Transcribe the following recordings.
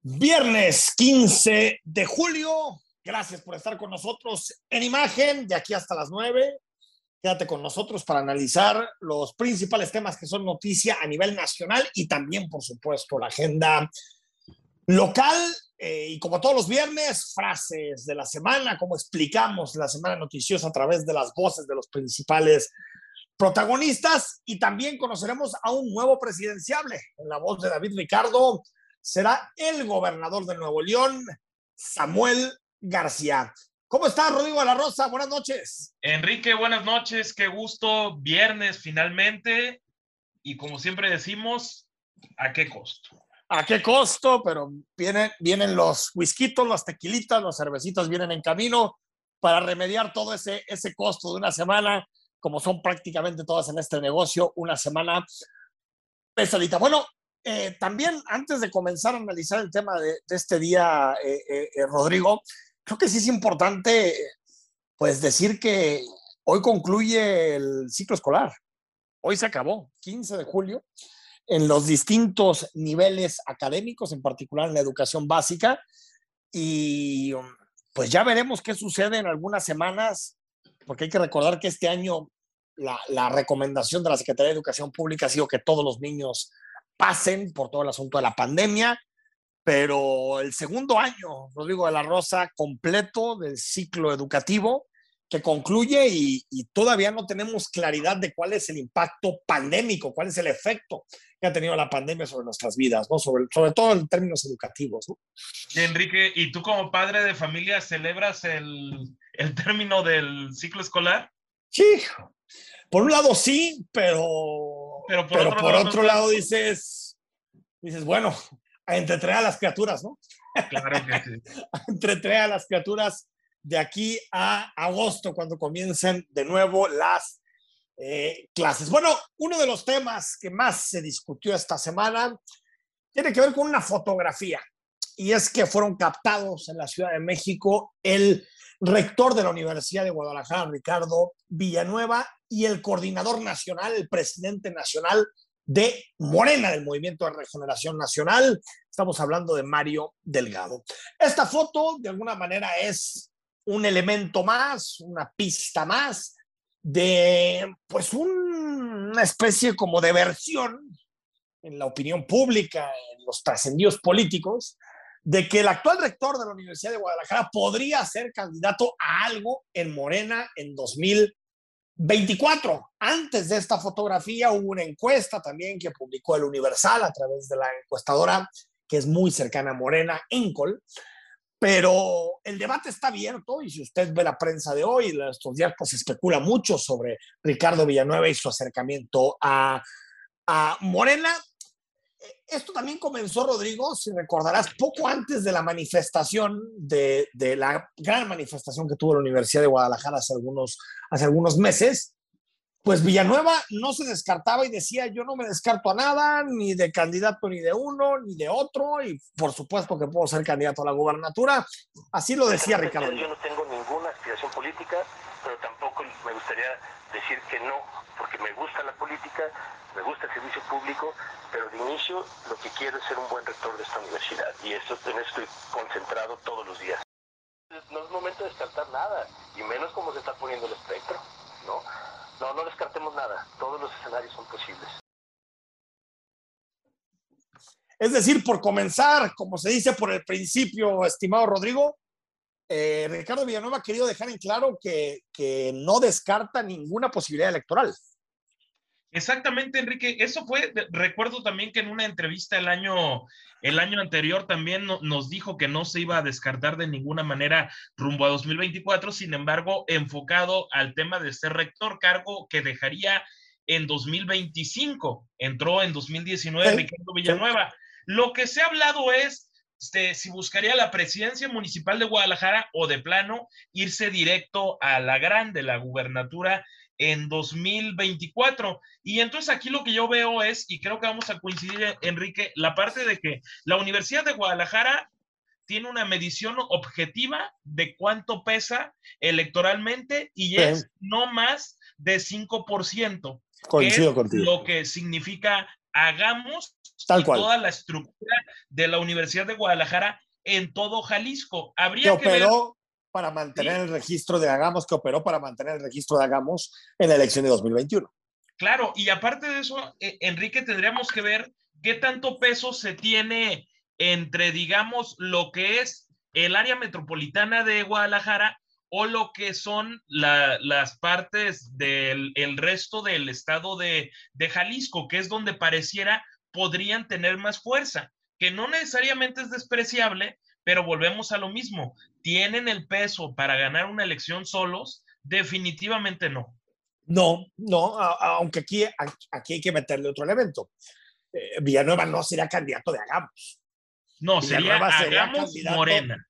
Viernes 15 de julio. Gracias por estar con nosotros en imagen de aquí hasta las 9. Quédate con nosotros para analizar los principales temas que son noticia a nivel nacional y también, por supuesto, la agenda local. Eh, y como todos los viernes, frases de la semana, como explicamos la semana noticiosa a través de las voces de los principales protagonistas. Y también conoceremos a un nuevo presidenciable en la voz de David Ricardo será el gobernador de Nuevo León, Samuel García. ¿Cómo estás, Rodrigo de la Rosa? Buenas noches. Enrique, buenas noches. Qué gusto. Viernes finalmente. Y como siempre decimos, ¿a qué costo? ¿A qué costo? Pero vienen, vienen los whiskitos, las tequilitas, los cervecitos vienen en camino para remediar todo ese, ese costo de una semana, como son prácticamente todas en este negocio, una semana pesadita. Bueno, eh, también antes de comenzar a analizar el tema de, este día, eh, eh, Rodrigo, creo que sí es importante pues decir que hoy concluye el ciclo escolar. Hoy se acabó, 15 de julio, en los distintos niveles académicos, en particular en la educación básica. Y pues ya veremos qué sucede en algunas semanas, porque hay que recordar que este año la, la recomendación de la Secretaría de Educación Pública ha sido que todos los niños pasen por todo el asunto de la pandemia, pero el segundo año, Rodrigo de la Rosa, completo del ciclo educativo que concluye y, todavía no tenemos claridad de cuál es el impacto pandémico, cuál es el efecto que ha tenido la pandemia sobre nuestras vidas, ¿no? sobre, sobre todo en términos educativos. ¿no? Enrique, ¿y tú como padre de familia celebras el, el término del ciclo escolar? Sí, por un lado sí, pero, pero por otro, lado, dices, dices, bueno, entretrae a las criaturas, ¿no? Claro que sí. entretrae a las criaturas de aquí a agosto, cuando comiencen de nuevo las eh, clases. Bueno, uno de los temas que más se discutió esta semana tiene que ver con una fotografía, y es que fueron captados en la Ciudad de México el rector de la Universidad de Guadalajara, Ricardo Villanueva, y el coordinador nacional, el presidente nacional de Morena, del Movimiento de Regeneración Nacional. Estamos hablando de Mario Delgado. Esta foto, de alguna manera, es un elemento más, una pista más de, pues, una especie como de versión en la opinión pública, en los trascendidos políticos, de que el actual rector de la Universidad de Guadalajara podría ser candidato a algo en Morena en 2020 24. Antes de esta fotografía hubo una encuesta también que publicó el Universal a través de la encuestadora que es muy cercana a Morena, Encol. Pero el debate está abierto y si usted ve la prensa de hoy, estos días, pues se especula mucho sobre Ricardo Villanueva y su acercamiento a, a Morena esto también comenzó, Rodrigo, si recordarás, poco antes de la manifestación, de, la gran manifestación que tuvo la Universidad de Guadalajara hace algunos, hace algunos meses, pues Villanueva no se descartaba y decía, yo no me descarto a nada, ni de candidato ni de uno, ni de otro, y por supuesto que puedo ser candidato a la gubernatura. Así lo decía Ricardo. Yo no tengo ninguna aspiración política, me gustaría decir que no, porque me gusta la política, me gusta el servicio público, pero de inicio lo que quiero es ser un buen rector de esta universidad y esto, en eso estoy concentrado todos los días. No es momento de descartar nada, y menos como se está poniendo el espectro, ¿no? No, no descartemos nada, todos los escenarios son posibles. Es decir, por comenzar, como se dice por el principio, estimado Rodrigo, eh, Ricardo Villanueva ha querido dejar en claro que, que no descarta ninguna posibilidad electoral. Exactamente, Enrique. Eso fue, recuerdo también que en una entrevista el año, el año anterior también nos dijo que no se iba a descartar de ninguna manera rumbo a 2024, sin embargo, enfocado al tema de ser rector, cargo que dejaría en 2025. Entró en 2019 Ricardo Villanueva. Lo que se ha hablado es este, si buscaría la presidencia municipal de Guadalajara o de plano irse directo a la grande, la gubernatura en 2024. Y entonces aquí lo que yo veo es, y creo que vamos a coincidir, Enrique, la parte de que la Universidad de Guadalajara tiene una medición objetiva de cuánto pesa electoralmente y es no más de 5%. Coincido Lo que significa hagamos Tal cual. toda la estructura de la Universidad de Guadalajara en todo Jalisco. Habría que, operó para mantener el registro de Hagamos, que operó para mantener el registro de Hagamos en la elección de 2021. Claro, y aparte de eso, eh, Enrique, tendríamos que ver qué tanto peso se tiene entre, digamos, lo que es el área metropolitana de Guadalajara o lo que son las partes del resto del estado de, de Jalisco, que es donde pareciera podrían tener más fuerza, que no necesariamente es despreciable, pero volvemos a lo mismo. ¿Tienen el peso para ganar una elección solos? Definitivamente no. No, no, aunque aquí, aquí hay que meterle otro elemento. Eh, Villanueva no sería candidato de Hagamos. No, sería Hagamos Morena.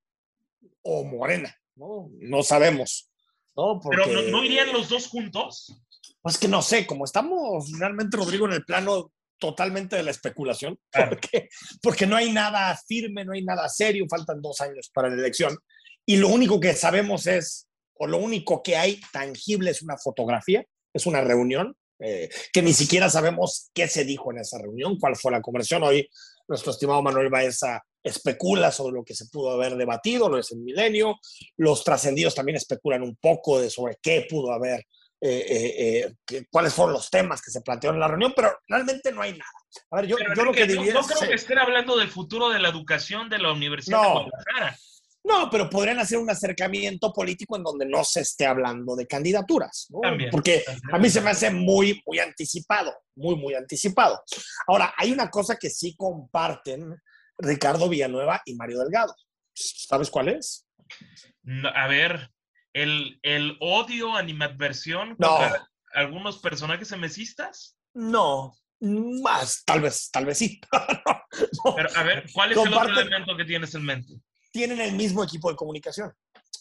O Morena, ¿no? No sabemos. ¿no? Pero ¿no, irían los dos juntos? Pues que no sé, como estamos realmente, Rodrigo, en el plano totalmente de la especulación, porque, porque no hay nada firme, no hay nada serio, faltan dos años para la elección. Y lo único que sabemos es, o lo único que hay tangible es una fotografía, es una reunión, eh, que ni siquiera sabemos qué se dijo en esa reunión, cuál fue la conversación. Hoy nuestro estimado Manuel Baeza especula sobre lo que se pudo haber debatido, lo es el milenio. Los trascendidos también especulan un poco de sobre qué pudo haber, eh, eh, cuáles fueron los temas que se plantearon en la reunión, pero realmente no hay nada. A ver, yo, yo lo que diría no, no creo que estén hablando del futuro de la educación de la Universidad de Guadalajara. No, pero podrían hacer un acercamiento político en donde no se esté hablando de candidaturas, ¿no? Porque a mí se me hace muy, muy anticipado, muy, muy anticipado. Ahora, hay una cosa que sí comparten Ricardo Villanueva y Mario Delgado. ¿Sabes cuál es? a ver, el, el odio, animadversión contra algunos personajes semesistas. No, más, tal vez, tal vez sí. Pero a ver, ¿cuál es el otro elemento que tienes en mente? tienen el mismo equipo de comunicación.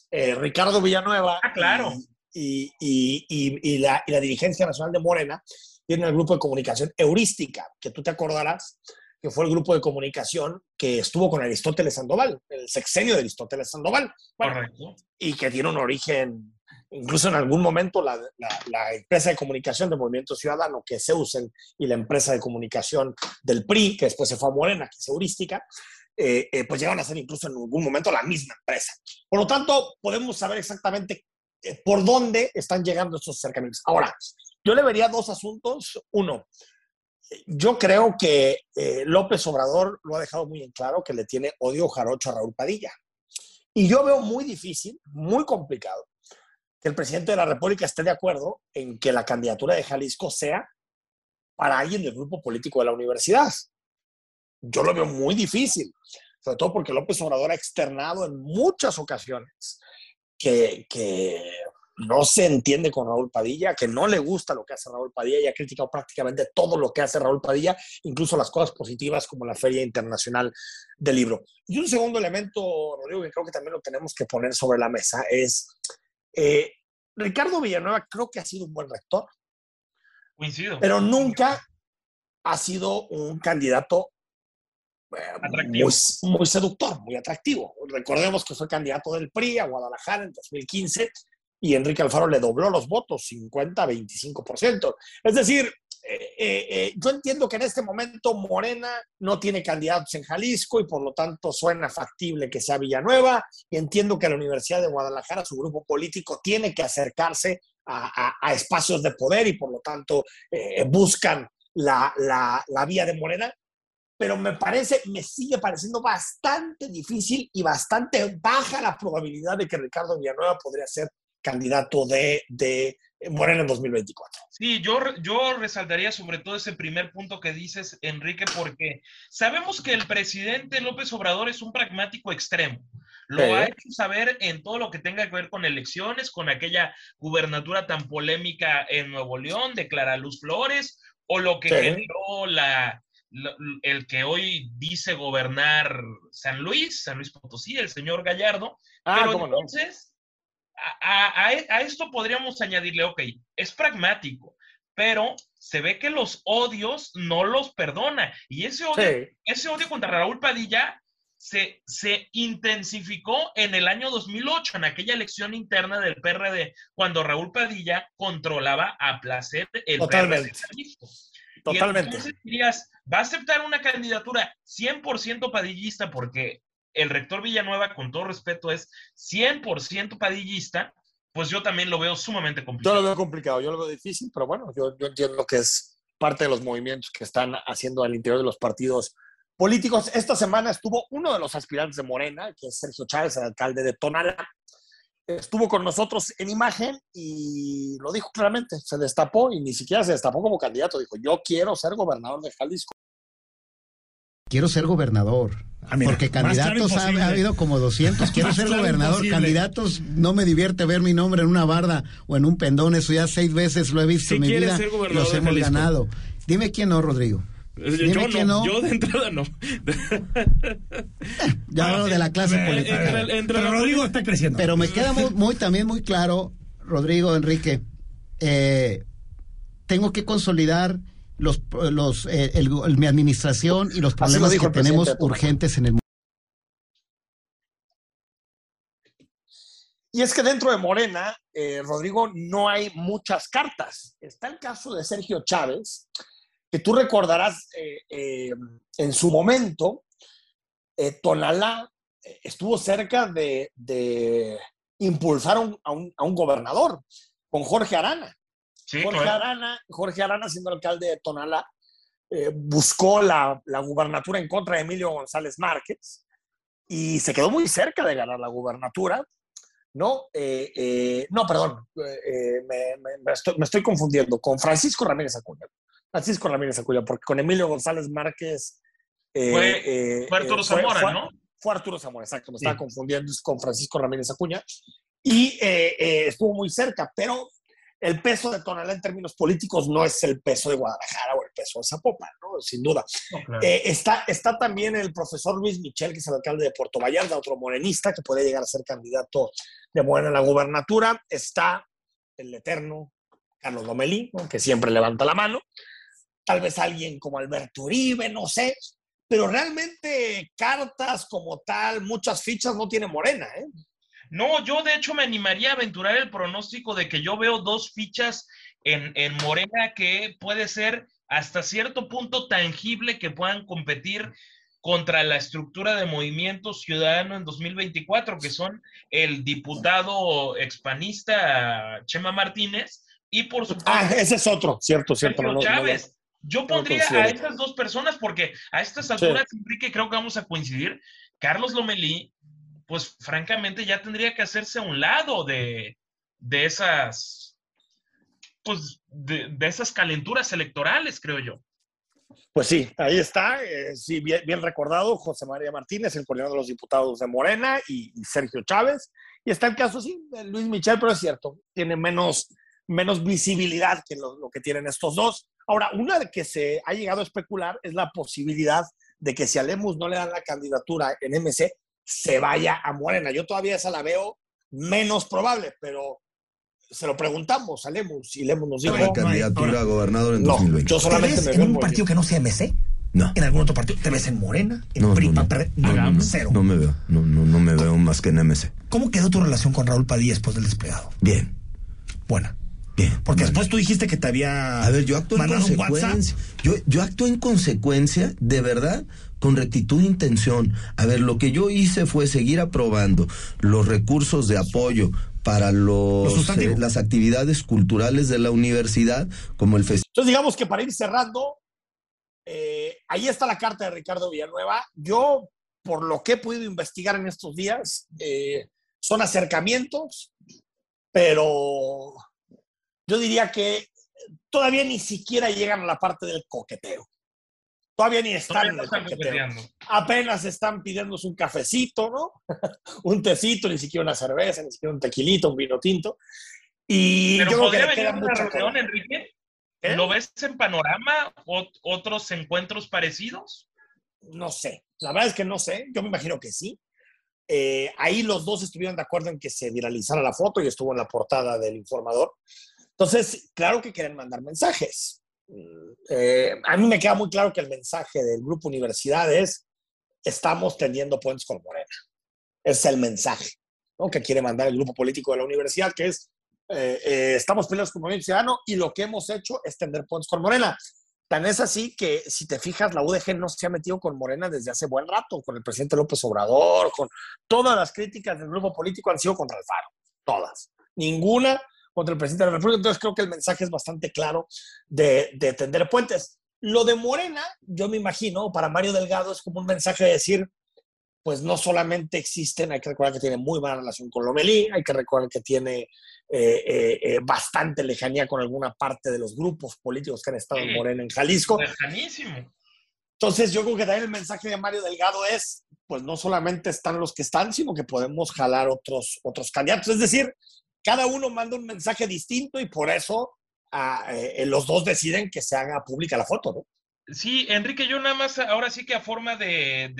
Eh, Ricardo Villanueva ah, claro. y, y, y, la, la, dirigencia nacional de Morena tienen el grupo de comunicación Heurística, que tú te acordarás que fue el grupo de comunicación que estuvo con Aristóteles Sandoval, el sexenio de Aristóteles Sandoval. Correcto. Y que tiene un origen, incluso en algún momento la, la, empresa de comunicación del Movimiento Ciudadano, que es Eusen, y la empresa de comunicación del PRI, que después se fue a Morena, que es Heurística, eh, eh, pues llegan a ser incluso en algún momento la misma empresa. Por lo tanto, podemos saber exactamente eh, por dónde están llegando estos acercamientos. Ahora, yo le vería dos asuntos. Uno, yo creo que López Obrador lo ha dejado muy en claro que le tiene odio jarocho a Raúl Padilla. Y yo veo muy difícil, muy complicado, que el presidente de la República esté de acuerdo en que la candidatura de Jalisco sea para alguien del grupo político de la universidad yo lo veo muy difícil, sobre todo porque López Obrador ha externado en muchas ocasiones que, que no se entiende con Raúl Padilla, que no le gusta lo que hace Raúl Padilla y ha criticado prácticamente todo lo que hace Raúl Padilla, incluso las cosas positivas como la Feria Internacional del Libro. Y un segundo elemento, Rodrigo, que creo que también lo tenemos que poner sobre la mesa es, eh, Ricardo Villanueva creo que ha sido un buen rector. Coincido. Pero nunca ha sido un candidato muy, seductor, muy atractivo. Recordemos que fue candidato del PRI a Guadalajara en 2015 y Enrique Alfaro le dobló los votos, 50-25%. Es decir, eh, eh, eh, yo entiendo que en este momento Morena no tiene candidatos en Jalisco y por lo tanto suena factible que sea Villanueva y entiendo que la Universidad de Guadalajara, su grupo político, tiene que acercarse a, espacios de poder y por lo tanto buscan la, la, la vía de Morena, pero me parece, me sigue pareciendo bastante difícil y bastante baja la probabilidad de que Ricardo Villanueva podría ser candidato de, de Morena en 2024. Sí, yo, yo resaltaría sobre todo ese primer punto que dices, Enrique, porque sabemos que el presidente López Obrador es un pragmático extremo. Lo ha hecho saber en todo lo que tenga que ver con elecciones, con aquella gubernatura tan polémica en Nuevo León de Clara Luz Flores, o lo que generó la, el que hoy dice gobernar San Luis, San Luis Potosí, el señor Gallardo. Ah, pero entonces, a, esto podríamos añadirle, ok, es pragmático, pero se ve que los odios no los perdona. Y ese odio, ese odio contra Raúl Padilla se, se, intensificó en el año 2008, en aquella elección interna del PRD, cuando Raúl Padilla controlaba a placer el Totalmente. Totalmente. Y entonces dirías, va a aceptar una candidatura 100% padillista porque el rector Villanueva, con todo respeto, es 100% padillista, pues yo también lo veo sumamente complicado. Yo lo veo complicado, yo lo veo difícil, pero bueno, yo, yo entiendo que es parte de los movimientos que están haciendo al interior de los partidos políticos. Esta semana estuvo uno de los aspirantes de Morena, que es Sergio Chávez, el alcalde de Tonalá. Estuvo con nosotros en imagen y lo dijo claramente, se destapó y ni siquiera se destapó como candidato. Dijo, yo quiero ser gobernador de Jalisco. Quiero ser gobernador. Ah, mira, porque candidatos ha, habido como 200. Quiero ser gobernador. imposible. Candidatos, no me divierte ver mi nombre en una barda o en un pendón. Eso ya seis veces lo he visto Si en mi vida. ser gobernador Los hemos ganado. Dime quién no, Rodrigo. Eh, Dime Yo quién no, no. yo de entrada no. Ya hablo de la clase Eh, política. entra- entra Pero Rodrigo está creciendo. Pero me queda muy, muy- también muy claro, Rodrigo, Enrique, eh, tengo que consolidar los, los, eh, el- el- mi administración y los lo problemas que presidente tenemos urgentes en el Y es que dentro de Morena, eh, Rodrigo, no hay muchas cartas. Está el caso de Sergio Chávez, que tú recordarás eh, en su momento, Tonalá estuvo cerca de, de impulsar a un- a un gobernador con Jorge Arana. Sí, Jorge, claro. Arana, Jorge Arana, siendo alcalde de Tonalá, eh, buscó la, la gubernatura en contra de Emilio González Márquez y se quedó muy cerca de ganar la gubernatura. No, Eh, eh, no, perdón, me, me- me estoy, me estoy confundiendo con Francisco Ramírez Acuña. Francisco Ramírez Acuña, porque con Emilio González Márquez. Fue- Fue Arturo Zamora, fue- ¿no? fue Arturo Zamora, exacto, me Sí. estaba confundiendo con Francisco Ramírez Acuña. Y estuvo muy cerca, pero el peso de Tonalá en términos políticos no es el peso de Guadalajara o el peso de Zapopan, ¿no? sin duda. No, claro. Eh, está, está también el profesor Luis Michel, que es el alcalde de Puerto Vallarta, otro morenista que puede llegar a ser candidato de Morena a la gubernatura. Está el eterno Carlos Lomelí, ¿no? que siempre levanta la mano. Tal vez alguien como Alberto Uribe, no sé. Pero realmente cartas como tal, muchas fichas no tiene Morena. ¿eh? No, yo de hecho me animaría a aventurar el pronóstico de que yo veo dos fichas en, en Morena que puede ser hasta cierto punto tangible que puedan competir contra la estructura de Movimiento Ciudadano en 2024, que son el diputado expanista Chema Martínez y por supuesto Ah, ese es otro, cierto, cierto. No, no, no, Chávez. Yo pondría a estas dos personas porque a estas alturas, Enrique, creo que vamos a coincidir. Carlos Lomelí, pues francamente ya tendría que hacerse a un lado de, de esas, pues de, de esas calenturas electorales, creo yo. Pues sí, ahí está, eh, sí, bien, recordado, José María Martínez, el coordinador de los diputados de Morena, y, Sergio Chávez. Y está el caso, sí, de Luis Michel, pero es cierto, tiene menos, menos visibilidad que lo, lo que tienen estos dos. Ahora, una de que se ha llegado a especular es la posibilidad de que si a Lemus no le dan la candidatura en MC, se vaya a Morena. Yo todavía esa la veo menos probable, pero se lo preguntamos a Lemus y Lemus nos dijo, la candidatura a gobernador en no, 2020. yo ¿Te solamente ves me en un partido que no sea MC? No. ¿En algún otro partido? ¿Te ves en Morena? ¿En No, PRI, no, no. No, no, no, Cero. no me veo, no, no, no me veo más que en MC. ¿Cómo quedó tu relación con Raúl Padilla después del desplegado? Bien, Buena. Bien. Porque después tú dijiste que te había A ver, yo actúo en consecuencia. Yo, yo actúo en consecuencia, de verdad, con rectitud e intención. A ver, lo que yo hice fue seguir aprobando los recursos de apoyo para Lo los, eh, las actividades culturales de la universidad, como el festival. Entonces, digamos que para ir cerrando, eh, ahí está la carta de Ricardo Villanueva. Yo, por lo que he podido investigar en estos días, eh, son acercamientos, pero yo diría que todavía ni siquiera llegan a la parte del coqueteo. Todavía ni están Todavía en el están coqueteo. Apenas están pidiéndose un cafecito, ¿no? un tecito, ni siquiera una cerveza, ni siquiera un tequilito, un vino tinto. Y Pero yo creo que podría venir una reunión. Enrique. ¿Eh? ¿Lo ves en panorama? ¿Ot- ¿Otros encuentros parecidos? No sé, la verdad es que no sé, yo me imagino que sí. Eh, ahí los dos estuvieron de acuerdo en que se viralizara la foto y estuvo en la portada del informador. Entonces, claro que quieren mandar mensajes. Mm, eh, a mí me queda muy claro que el mensaje del grupo Universidad es, estamos tendiendo puentes con Morena. Es el mensaje ¿no? que quiere mandar el grupo político de la universidad, que es, eh, eh, estamos peleados con Movimiento Ciudadano y lo que hemos hecho es tender puentes con Morena. Tan es así que, si te fijas, la UDG no se ha metido con Morena desde hace buen rato, con el presidente López Obrador, con todas las críticas del grupo político han sido contra el Faro, todas. Ninguna contra el presidente de la República. Entonces creo que el mensaje es bastante claro de, de tender puentes. Lo de Morena, yo me imagino, para Mario Delgado es como un mensaje de decir, pues no solamente existen, hay que recordar que tiene muy buena relación con Lomelí, hay que recordar que tiene eh, eh, eh, bastante lejanía con alguna parte de los grupos políticos que han estado en Morena en Jalisco. Lejanísimo. Entonces yo creo que también el mensaje de Mario Delgado es, pues no solamente están los que están, sino que podemos jalar otros, otros candidatos. Es decir, cada uno manda un mensaje distinto y por eso ah, los dos deciden que se haga pública la foto, ¿no? Sí, Enrique, yo nada más, ahora sí que a forma de,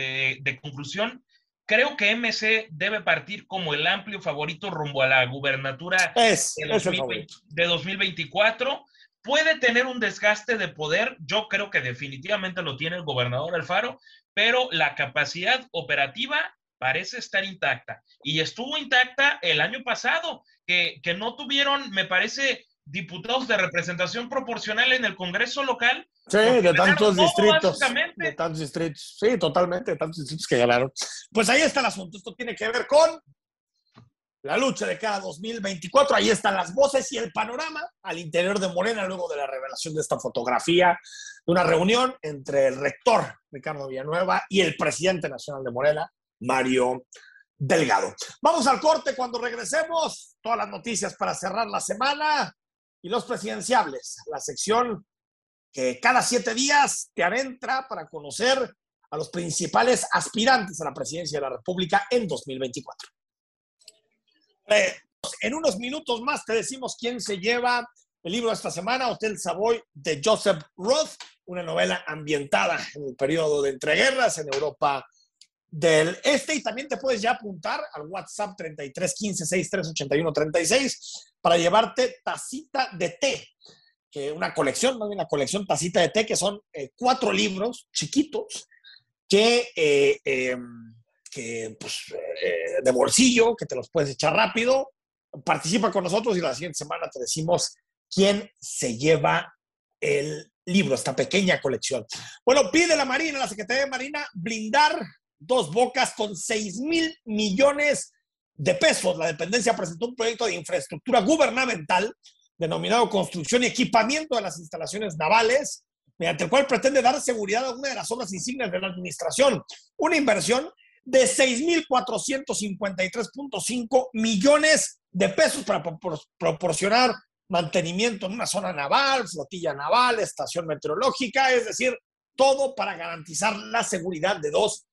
de, conclusión, creo que MC debe partir como el amplio favorito rumbo a la gubernatura es, de, 2020, de 2024. Puede tener un desgaste de poder, yo creo que definitivamente lo tiene el gobernador Alfaro, pero la capacidad operativa parece estar intacta. Y estuvo intacta el año pasado, que, que no tuvieron, me parece, diputados de representación proporcional en el Congreso local. Sí, de tantos distritos. De tantos distritos. Sí, totalmente, de tantos distritos que ganaron. Pues ahí está el asunto. Esto tiene que ver con la lucha de cada 2024. Ahí están las voces y el panorama al interior de Morena luego de la revelación de esta fotografía de una reunión entre el rector Ricardo Villanueva y el presidente nacional de Morena, Mario Delgado. Vamos al corte cuando regresemos. Todas las noticias para cerrar la semana y los presidenciables, la sección que cada siete días te adentra para conocer a los principales aspirantes a la presidencia de la República en 2024. Eh, en unos minutos más te decimos quién se lleva el libro de esta semana, Hotel Savoy, de Joseph Roth, una novela ambientada en el periodo de entreguerras en Europa del Este. Y también te puedes ya apuntar al WhatsApp 33 15 63 81 36 para llevarte tacita de té, que una colección, más bien una colección tacita de té, que son eh, cuatro libros chiquitos que, eh, em, que pues, eh, de bolsillo, que te los puedes echar rápido. Participa con nosotros y la siguiente semana te decimos quién se lleva el libro, esta pequeña colección. Bueno, pide la Marina, la Secretaría de Marina, blindar dos bocas con 6 mil millones de pesos. La dependencia presentó un proyecto de infraestructura gubernamental denominado Construcción y Equipamiento de las Instalaciones Navales, mediante el cual pretende dar seguridad a una de las obras insignias de la administración. Una inversión de 6.453.5 millones de pesos para proporcionar mantenimiento en una zona naval, flotilla naval, estación meteorológica, es decir, todo para garantizar la seguridad de dos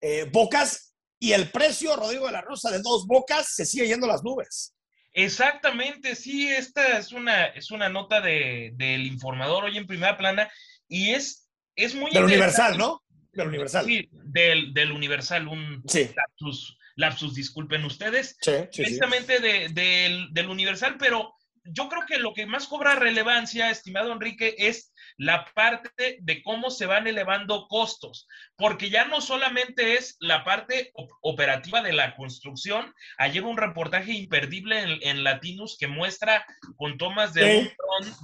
eh, bocas y el precio, Rodrigo de la Rosa, de dos bocas se sigue yendo a las nubes. Exactamente, sí, esta es una, es una nota de, del informador hoy en primera plana y es, es muy... Del Universal, ¿no? Del Universal. Sí, del, del Universal, un sí. lapsus, lapsus, disculpen ustedes. Sí, sí, Precisamente de, del, del Universal, pero yo creo que lo que más cobra relevancia, estimado Enrique, es la parte de cómo se van elevando costos, porque ya no solamente es la parte operativa de la construcción. Ayer un reportaje imperdible en, en Latinus que muestra con tomas de,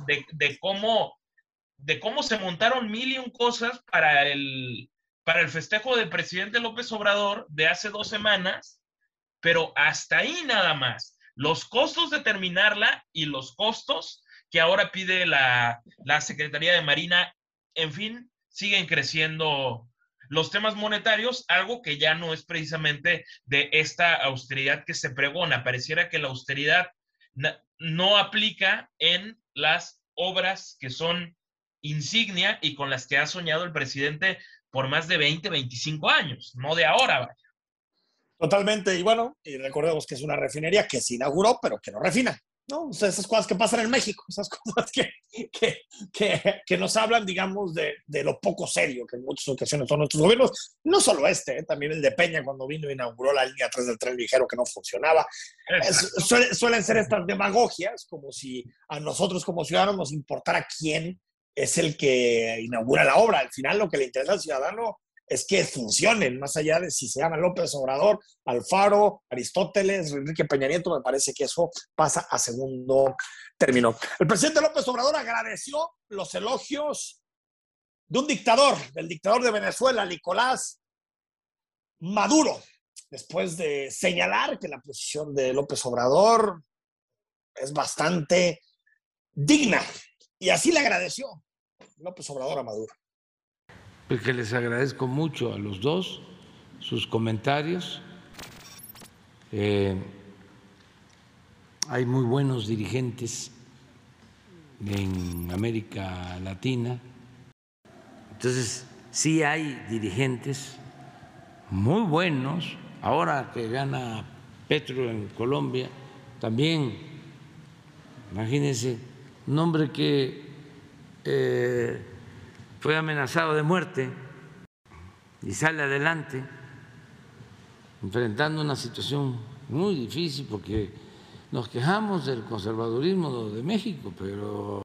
de, de, cómo, de cómo se montaron mil y un cosas para el, para el festejo del presidente López Obrador de hace dos semanas, pero hasta ahí nada más los costos de terminarla y los costos que ahora pide la, Secretaría de Marina, en fin, siguen creciendo los temas monetarios, algo que ya no es precisamente de esta austeridad que se pregona. Pareciera que la austeridad no aplica en las obras que son insignia y con las que ha soñado el presidente por más de 20, 25 años, no de ahora. Totalmente, y bueno, y recordemos que es una refinería que se inauguró, pero que no refina, ¿no? O sea, esas cosas que pasan en México, esas cosas que, que, que, que nos hablan, digamos, de, de, lo poco serio que en muchas ocasiones son nuestros gobiernos, no solo este, ¿eh? también el de Peña cuando vino e inauguró la línea 3 del tren ligero que no funcionaba. suelen ser estas demagogias, como si a nosotros como ciudadanos nos importara quién es el que inaugura la obra. Al final lo que le interesa al ciudadano es que funcionen, más allá de si se llama López Obrador, Alfaro, Aristóteles, Enrique Peña Nieto, me parece que eso pasa a segundo término. El presidente López Obrador agradeció los elogios de un dictador, del dictador de Venezuela, Nicolás Maduro, después de señalar que la posición de López Obrador es bastante digna. Y así le agradeció López Obrador a Maduro. Pues que les agradezco mucho a los dos sus comentarios. Eh, hay muy buenos dirigentes en América Latina. Entonces, sí hay dirigentes muy buenos. Ahora que gana Petro en Colombia, también, imagínense, un hombre que eh, fue amenazado de muerte y sale adelante, enfrentando una situación muy difícil porque nos quejamos del conservadurismo de México, pero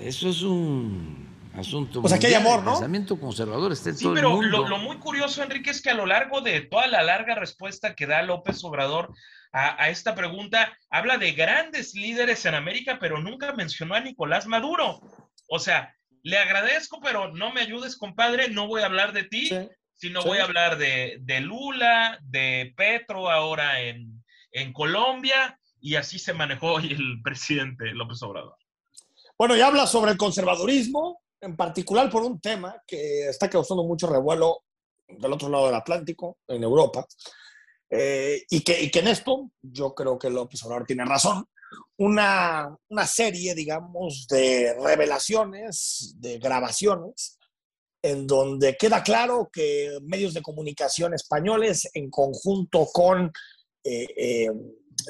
eso es un asunto. Pues aquí hay amor, ¿no? El pensamiento conservador está en Sí, todo pero el mundo. lo, lo muy curioso, Enrique, es que a lo largo de toda la larga respuesta que da López Obrador a, a esta pregunta, habla de grandes líderes en América, pero nunca mencionó a Nicolás Maduro. O sea, le agradezco, pero no me ayudes, compadre, no voy a hablar de ti, Sí, sino sí. voy a hablar de, de Lula, de Petro ahora en, en Colombia, y así se manejó hoy el presidente López Obrador. Bueno, y habla sobre el conservadurismo, en particular por un tema que está causando mucho revuelo del otro lado del Atlántico, en Europa, eh, y, que, y que en esto yo creo que López Obrador tiene razón. Una, una serie, digamos, de revelaciones, de grabaciones, en donde queda claro que medios de comunicación españoles, en conjunto con eh, eh,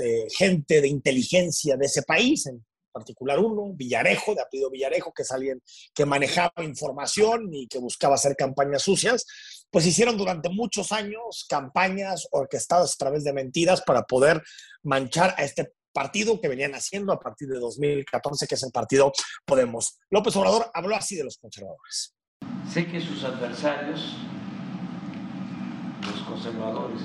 eh, gente de inteligencia de ese país, en particular uno, Villarejo, de apellido Villarejo, que alguien que manejaba información y que buscaba hacer campañas sucias, pues hicieron durante muchos años campañas orquestadas a través de mentiras para poder manchar a este partido que venían haciendo a partir de 2014, que es el partido Podemos. López Obrador habló así de los conservadores. Sé que sus adversarios, los conservadores,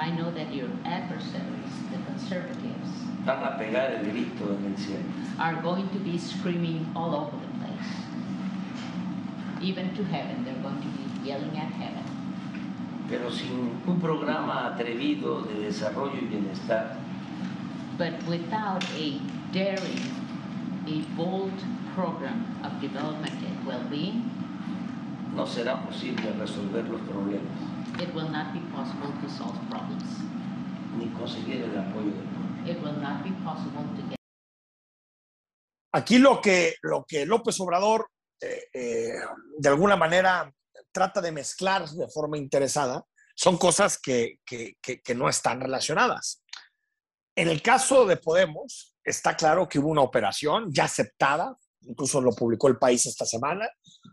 I know that your adversaries, the conservatives, van a pegar el grito en el cielo. are going to be screaming all over the place. Even to heaven, they're going to be yelling at heaven. Pero sin un programa atrevido de desarrollo y bienestar, But without a daring, a bold program of development and well-being, no será posible resolver los problemas it will not be possible to solve problems. ni conseguir el apoyo del pueblo. It will not be possible to get Aquí lo que, lo que López Obrador, eh, eh, de alguna manera, trata de mezclar de forma interesada son cosas que, que- que- que no están relacionadas. En el caso de Podemos, está claro que hubo una operación ya aceptada, incluso lo publicó el país esta semana,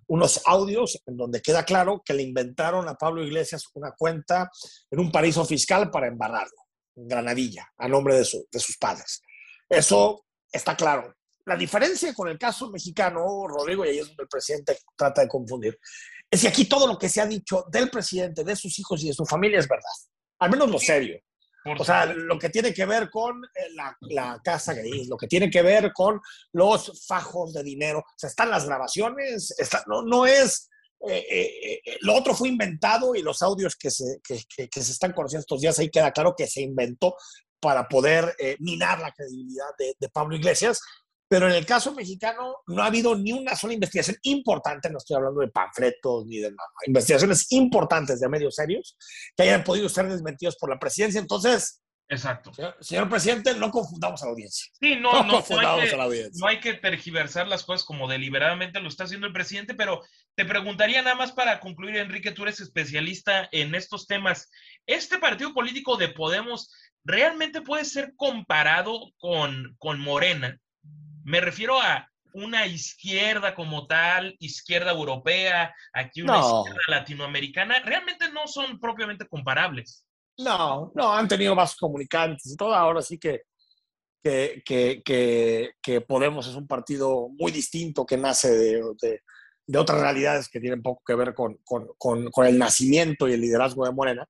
unos audios en donde queda claro que le inventaron a Pablo Iglesias una cuenta en un paraíso fiscal para embarrarlo, en Granadilla, a nombre de, su- de sus padres. Eso está claro. La diferencia con el caso mexicano, Rodrigo, y ahí es donde el presidente trata de confundir, es que aquí todo lo que se ha dicho del presidente, de sus hijos y de su familia es verdad. Al menos lo serio. O sea, lo que tiene que ver con eh, la, la casa gris, lo que tiene que ver con los fajos de dinero. O sea, están las grabaciones, está- no, no es... eh, eh, eh, lo otro fue inventado y los audios que se, que, que- que se están conociendo estos días, ahí queda claro que se inventó para poder minar la credibilidad de, de Pablo Iglesias. Pero en el caso mexicano no ha habido ni una sola investigación importante, no estoy hablando de panfletos ni de nada, investigaciones importantes de medios serios que hayan podido ser desmentidos por la presidencia. Entonces, Exacto. señor, señor presidente, no confundamos a la audiencia. Sí, no, No, no, no, confundamos a la audiencia. no hay que tergiversar las cosas como deliberadamente lo está haciendo el presidente, pero te preguntaría nada más para concluir, Enrique, tú eres especialista en estos temas. ¿Este partido político de Podemos realmente puede ser comparado con, con Morena? Me refiero a una izquierda como tal, izquierda europea, aquí una No. izquierda latinoamericana, realmente no son propiamente comparables. No, no, han tenido más comunicantes y todo. Ahora sí que, que, que, que, que Podemos es un partido muy distinto que nace de, de- de otras realidades que tienen poco que ver con, con, con, con el nacimiento y el liderazgo de Morena.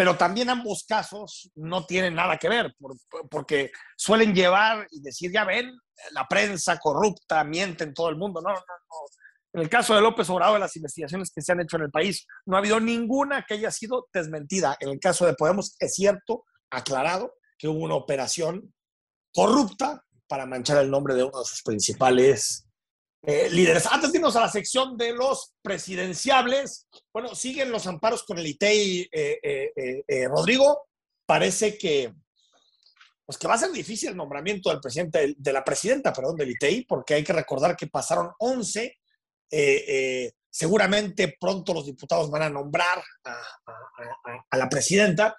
Pero también ambos casos no tienen nada que ver, por- porque suelen llevar y decir, ya ven, la prensa corrupta miente en todo el mundo. No, no, no. En el caso de López Obrador, las investigaciones que se han hecho en el país, no ha habido ninguna que haya sido desmentida. En el caso de Podemos, es cierto, aclarado, que hubo una operación corrupta para manchar el nombre de uno de sus principales eh, líderes. Antes de irnos a la sección de los presidenciables, bueno, siguen los amparos con el ITEI, eh, eh, Rodrigo. Parece que, pues que va a ser difícil el nombramiento del presidente, de la presidenta, perdón, del ITEI, porque hay que recordar que pasaron 11. eh, eh, seguramente pronto los diputados van a nombrar a la presidenta,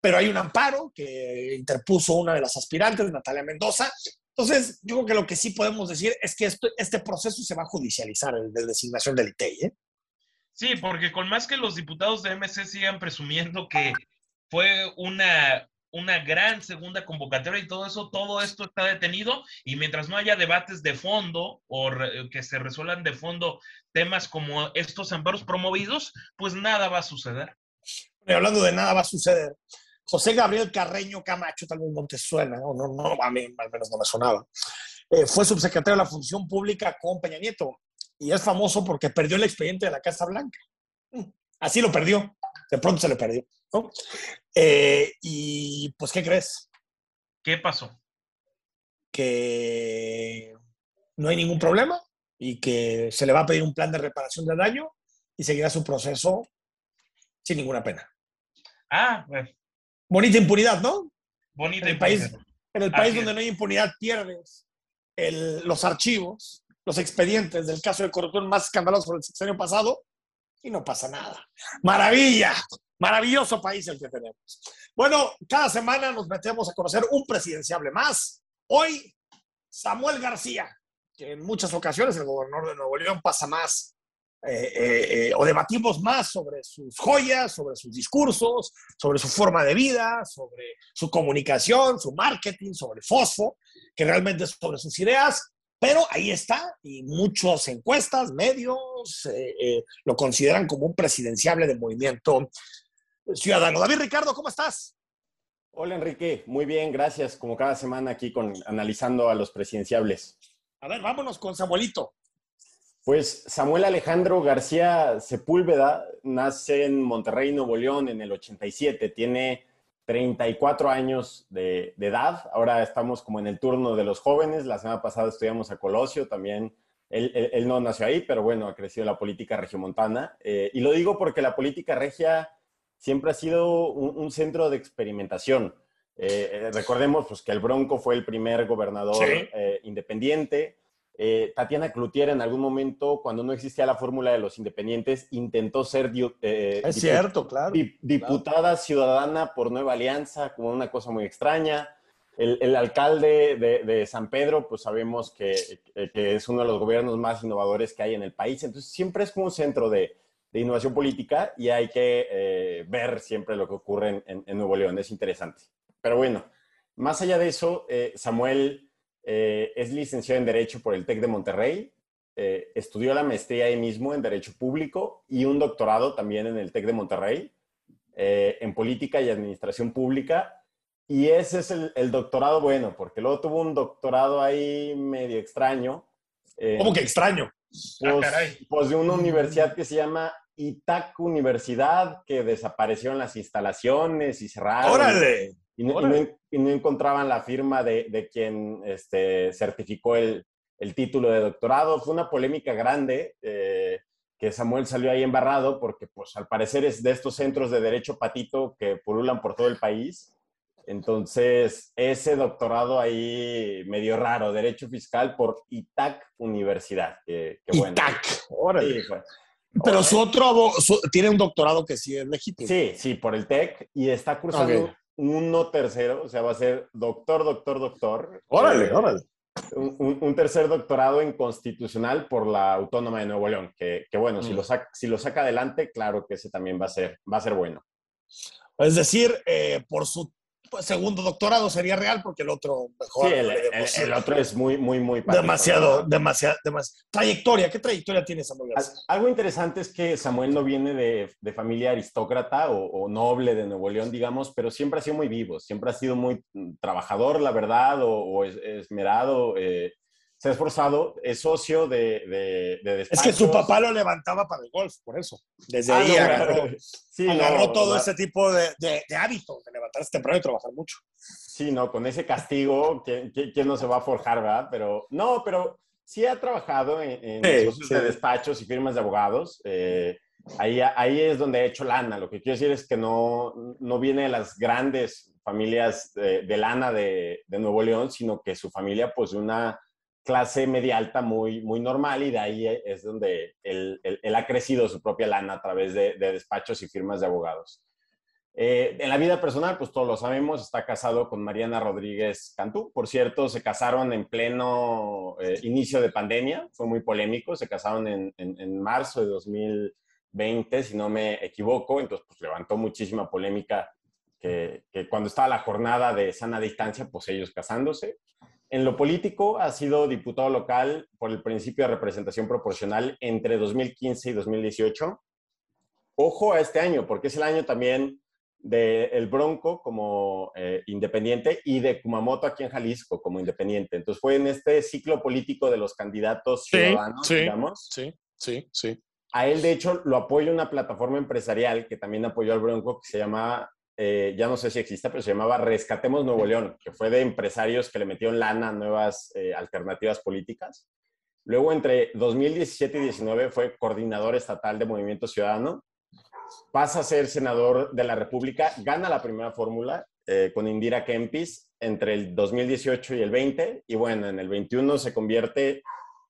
pero hay un amparo que interpuso una de las aspirantes, Natalia Mendoza. Entonces, yo creo que lo que sí podemos decir es que esto- este proceso se va a judicializar, el de designación del ITEI. ¿eh? Sí, porque con más que los diputados de MC sigan presumiendo que fue una, una gran segunda convocatoria y todo eso, todo esto está detenido y mientras no haya debates de fondo o re- que se resuelvan de fondo temas como estos amparos promovidos, pues nada va a suceder. Y hablando de nada va a suceder. José Gabriel Carreño Camacho, tal vez no te suena, o no, no, a mí al menos no me sonaba. Eh, fue subsecretario de la Función Pública con Peña Nieto y es famoso porque perdió el expediente de la Casa Blanca. Mm, Así lo perdió, de pronto se le perdió. ¿no? Eh, y pues, ¿qué crees? ¿Qué pasó? Que no hay ningún problema y que se le va a pedir un plan de reparación de daño y seguirá su proceso sin ninguna pena. Ah, bueno, Bonita impunidad, ¿no? bonita En el país, impunidad. en el Así país es. donde no hay impunidad pierdes el- los archivos, los expedientes del caso de corrupción más escandaloso del sexenio pasado y no pasa nada. Maravilla, maravilloso país el que tenemos. Bueno, cada semana nos metemos a conocer un presidenciable más. Hoy, Samuel García, que en muchas ocasiones el gobernador de Nuevo León pasa más eh, eh, eh, o debatimos más sobre sus joyas, sobre sus discursos, sobre su forma de vida, sobre su comunicación, su marketing, sobre Fosfo, que realmente es sobre sus ideas, pero ahí está y muchas encuestas, medios eh, lo consideran como un presidenciable del movimiento ciudadano. David Ricardo, ¿cómo estás? Hola Enrique, muy bien, gracias. Como cada semana aquí con analizando a los presidenciables. A ver, vámonos con Samuelito. Pues Samuel Alejandro García Sepúlveda nace en Monterrey, Nuevo León, en el 87. Tiene 34 años de, de edad. Ahora estamos como en el turno de los jóvenes. La semana pasada estudiamos a Colosio, también él, él- él no nació ahí, pero bueno, ha crecido en la política regiomontana. Eh, y lo digo porque la política regia siempre ha sido un, un centro de experimentación. Eh, eh, recordemos pues, que el Bronco fue el primer gobernador Sí. eh, independiente. Eh, Tatiana Cloutier en algún momento, cuando no existía la fórmula de los independientes, intentó ser eh, Es dipu- cierto, claro. di- diputada ciudadana por Nueva Alianza, como una cosa muy extraña. El, el alcalde de, de San Pedro, pues sabemos que, es uno de los gobiernos más innovadores que hay en el país. Entonces, siempre es como un centro de, de innovación política y hay que eh, ver siempre lo que ocurre en, en- en Nuevo León. Es interesante. Pero bueno, más allá de eso, Samuel eh, es licenciado en Derecho por el TEC de Monterrey. eh, estudió la maestría ahí mismo en Derecho Público y un doctorado también en el TEC de Monterrey eh, en Política y Administración Pública. Y ese es el, el doctorado bueno, porque luego tuvo un doctorado ahí medio extraño. eh, ¿Cómo que extraño? Ah, pues, caray. pues de una universidad que se llama ITAC Universidad, que desaparecieron las instalaciones y cerraron. ¡Órale! Y no, y no- y no encontraban la firma de, de quien este, certificó el, el título de doctorado. Fue una polémica grande eh, que Samuel salió ahí embarrado porque, pues, al parecer es de estos centros de derecho patito que pululan por todo el país. Entonces, ese doctorado ahí medio raro, Derecho Fiscal por ITAC Universidad. Que, que bueno. Itac. Órale. Sí, fue- Pero su otro su- tiene un doctorado que sí es legítimo. Sí, sí, por el TEC y está cursando Ok. Uno tercero, o sea, va a ser doctor, doctor, doctor. Órale, Eh, órale. Un, un- tercer doctorado en constitucional por la Autónoma de Nuevo León, que, que bueno, si, Mm. lo saca, si lo saca adelante, claro que ese también va a ser, va a ser bueno. Es decir, eh, por su pues, segundo doctorado sería real porque el otro mejor. Sí, el, el- el otro es muy, muy, muy demasiado, ¿no? demasiado, demasiado. Trayectoria, ¿qué trayectoria tiene Samuel García? Algo interesante es que Samuel no viene de, de familia aristócrata o, o noble de Nuevo León, digamos, pero siempre ha sido muy vivo, siempre ha sido muy mm, trabajador, la verdad, o, o es- esmerado, eh, se ha esforzado, es socio de, de, de Es que su papá lo levantaba para el golf, por eso. Desde Ah, ahí no, agarró, sí, agarró no, todo ese tipo de, de, hábitos, de levantarse temprano y trabajar mucho. Sí, no, con ese castigo, ¿quién, quién- no se va a forjar, verdad? Pero no, pero sí ha trabajado en, en Sí, negocios de sí. despachos y firmas de abogados. eh, ahí, ahí es donde ha hecho lana. Lo que quiero decir es que no, no viene de las grandes familias de, lana de, de Nuevo León, sino que su familia, pues, una clase media alta muy, muy normal y de ahí es donde él, él- él ha crecido su propia lana a través de, de despachos y firmas de abogados. Eh, en la vida personal, pues todos lo sabemos, está casado con Mariana Rodríguez Cantú. Por cierto, se casaron en pleno eh, inicio de pandemia, fue muy polémico, se casaron en, en- en marzo de 2020, si no me equivoco, entonces pues levantó muchísima polémica que, que cuando estaba la jornada de sana distancia, pues ellos casándose. En lo político, ha sido diputado local por el principio de representación proporcional entre 2015 y 2018. Ojo a este año, porque es el año también de El Bronco como eh, independiente y de Kumamoto aquí en Jalisco como independiente. Entonces fue en este ciclo político de los candidatos ciudadanos, sí, digamos. sí, sí, sí. A él, de hecho, lo apoya una plataforma empresarial que también apoyó al Bronco, que se llama, eh, ya no sé si existe, pero se llamaba Rescatemos Nuevo León, que fue de empresarios que le metieron lana a nuevas eh, alternativas políticas. Luego, entre 2017 y 2019, fue coordinador estatal de Movimiento Ciudadano. Pasa a ser senador de la República, gana la primera fórmula eh, con Indira Kempis entre el 2018 y el 20. Y bueno, en el 21 se convierte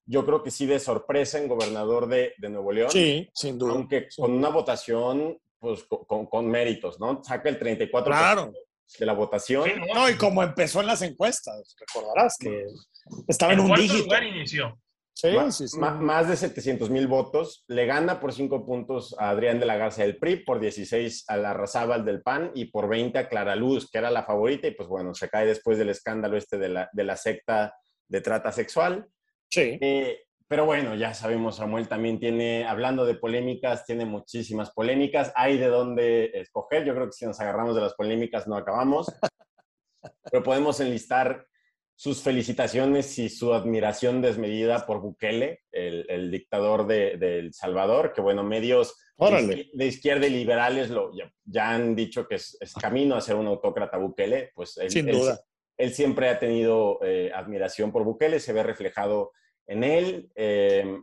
yo creo que sí de sorpresa en gobernador de, de Nuevo León. Sí, sin duda. Aunque con una votación, pues con, con- méritos, ¿no? Saca el 34% Claro. de la votación. Sí, ¿no? Y como empezó en las encuestas, recordarás que estaba en En un dígito. lugar inició. Sí, más de 700 mil votos. Le gana por 5 puntos a Adrián de la Garza del PRI, por 16 a la Razábal del PAN y por 20 a Clara Luz, que era la favorita. Y pues bueno, se cae después del escándalo este de la, de la secta de trata sexual. Sí. Eh, pero bueno, ya sabemos, Samuel también tiene, hablando de polémicas, tiene muchísimas polémicas. Hay de dónde escoger. Yo creo que si nos agarramos de las polémicas no acabamos. Pero podemos enlistar sus felicitaciones y su admiración desmedida por Bukele, el, el dictador de, de El Salvador, que bueno, medios de Órale. izquier- de izquierda y liberales lo, ya, ya han dicho que es, es camino a ser un autócrata Bukele. Pues él, Sin él- duda. él siempre ha tenido eh, admiración por Bukele, se ve reflejado en él. Eh,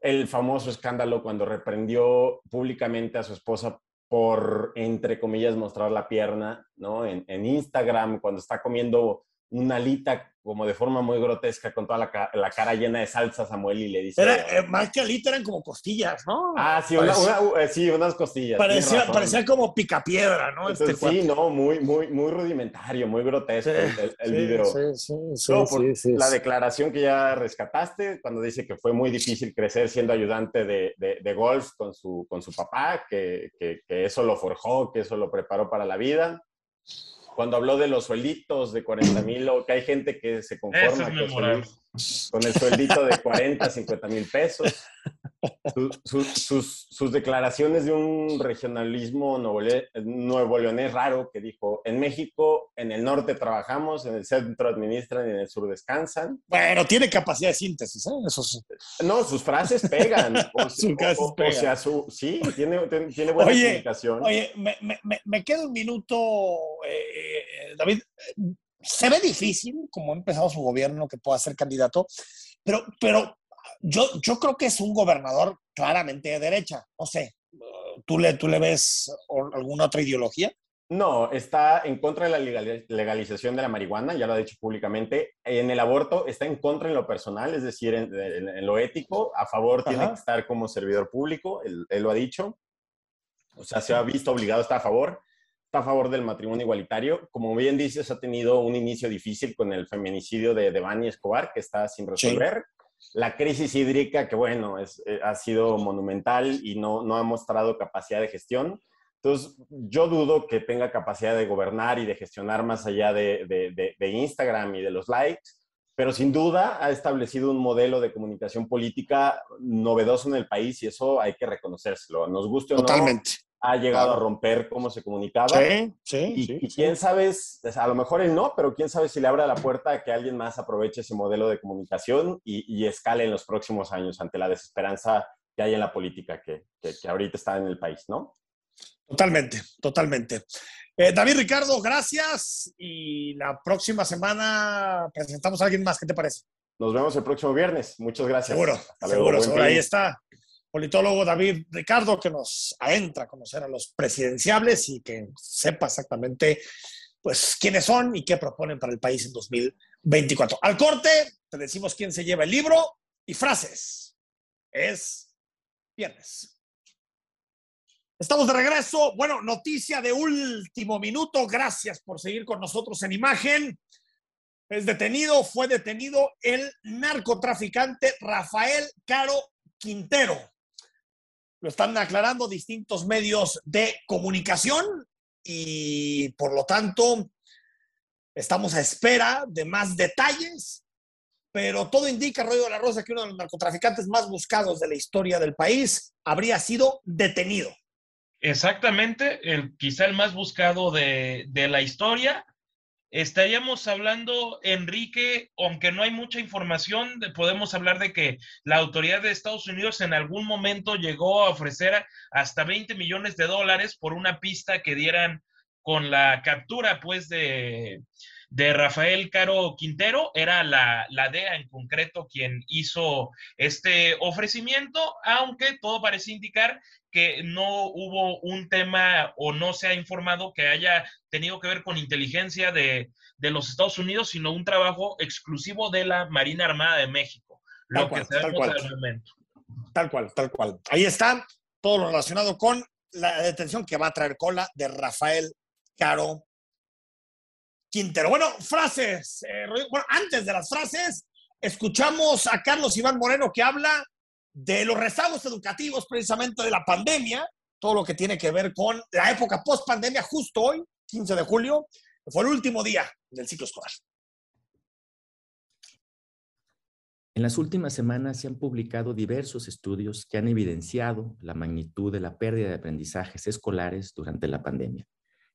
el famoso escándalo cuando reprendió públicamente a su esposa por, entre comillas, mostrar la pierna, ¿no? En Instagram, cuando está comiendo una alita como de forma muy grotesca con toda la, ca- la cara llena de salsa Samuel y le dice... Era, eh, más que alita eran como costillas, ¿no? ah, sí, una- parecía- una- eh, sí, unas costillas. parecía, parecía como picapiedra, ¿no? Este sí, no, muy, muy, muy rudimentario, muy grotesco el, el- el sí, video. sí, sí, sí, No, por sí, sí, la declaración que ya rescataste, cuando dice que fue muy difícil crecer siendo ayudante de, de- de golf con su, con su papá, que, que- que eso lo forjó, que eso lo preparó para la vida. Cuando habló de los suelditos de 40 mil, o que hay gente que se conforma es con el sueldito de 40, 50 mil pesos. Su- su- sus, sus declaraciones de un regionalismo nuevo, le- nuevo leonés raro que dijo, en México, en el norte trabajamos, en el centro administran y en el sur descansan. Bueno, tiene capacidad de síntesis, ¿eh? Eso sí. No, sus frases pegan. O, Sus frases o- o pegan. sea, su, sí, tiene, tiene- buena Oye, comunicación. Oye, me, me, me- me queda un minuto, eh, eh, David. Se ve difícil, como ha empezado su gobierno, que pueda ser candidato, pero, pero yo, yo creo que es un gobernador claramente de derecha. No sé, ¿tú le, tú le ves alguna otra ideología? No, está en contra de la legal- legalización de la marihuana, ya lo ha dicho públicamente. En el aborto está en contra en lo personal, es decir, en, en- en lo ético. A favor tiene Ajá. que estar como servidor público, él, él lo ha dicho. O sea, se ha visto obligado, está a favor. Está a favor del matrimonio igualitario. Como bien dices, ha tenido un inicio difícil con el feminicidio de Devani Escobar, que está sin Sí. La crisis hídrica, que bueno, es, eh, ha sido monumental y no, no ha mostrado capacidad de gestión. Entonces, yo dudo que tenga capacidad de gobernar y de gestionar más allá de, de, de, Instagram y de los likes, pero sin duda ha establecido un modelo de comunicación política novedoso en el país y eso hay que reconocérselo. Nos guste o Totalmente. Ha llegado a romper cómo se comunicaba. Sí, sí. Y, sí, y quién sabe, a lo mejor él no, pero quién sabe si le abra la puerta a que alguien más aproveche ese modelo de comunicación y, y escale en los próximos años ante la desesperanza que hay en la política que, que, que ahorita está en el país, ¿no? Totalmente, totalmente. Eh, David Ricardo, gracias. Y la próxima semana presentamos a alguien más. ¿Qué te parece? Nos vemos el próximo viernes. Muchas gracias. Seguro, seguro. seguro. Ahí está. Politólogo David Ricardo, que nos adentra a conocer a los presidenciables y que sepa exactamente pues quiénes son y qué proponen para el país en 2024. Al corte, te decimos quién se lleva el libro y frases. Es viernes. Estamos de regreso. Bueno, noticia de último minuto. Gracias por seguir con nosotros en imagen. Es detenido, fue detenido el narcotraficante Rafael Caro Quintero. Lo están aclarando distintos medios de comunicación y por lo tanto estamos a espera de más detalles, pero todo indica, Rollo de la Rosa, que uno de los narcotraficantes más buscados de la historia del país habría sido detenido. Exactamente, el, quizá el más buscado de, de, la historia. Estaríamos hablando, Enrique, aunque no hay mucha información, podemos hablar de que la autoridad de Estados Unidos en algún momento llegó a ofrecer hasta 20 millones de dólares por una pista que dieran con la captura, pues, de, de Rafael Caro Quintero, era la, la, DEA en concreto quien hizo este ofrecimiento, aunque todo parece indicar que no hubo un tema o no se ha informado que haya tenido que ver con inteligencia de, de los Estados Unidos, sino un trabajo exclusivo de la Marina Armada de México. Tal Lo cual, que tal cual. al momento. Tal cual, tal cual. Ahí está todo lo relacionado con la detención que va a traer cola de Rafael Caro Quintero. Bueno, frases. Eh, bueno, antes de las frases, escuchamos a Carlos Iván Moreno que habla de los rezagos educativos precisamente de la pandemia, todo lo que tiene que ver con la época post pandemia, justo hoy, 15 de julio, fue el último día del ciclo escolar. En las últimas semanas se han publicado diversos estudios que han evidenciado la magnitud de la pérdida de aprendizajes escolares durante la pandemia.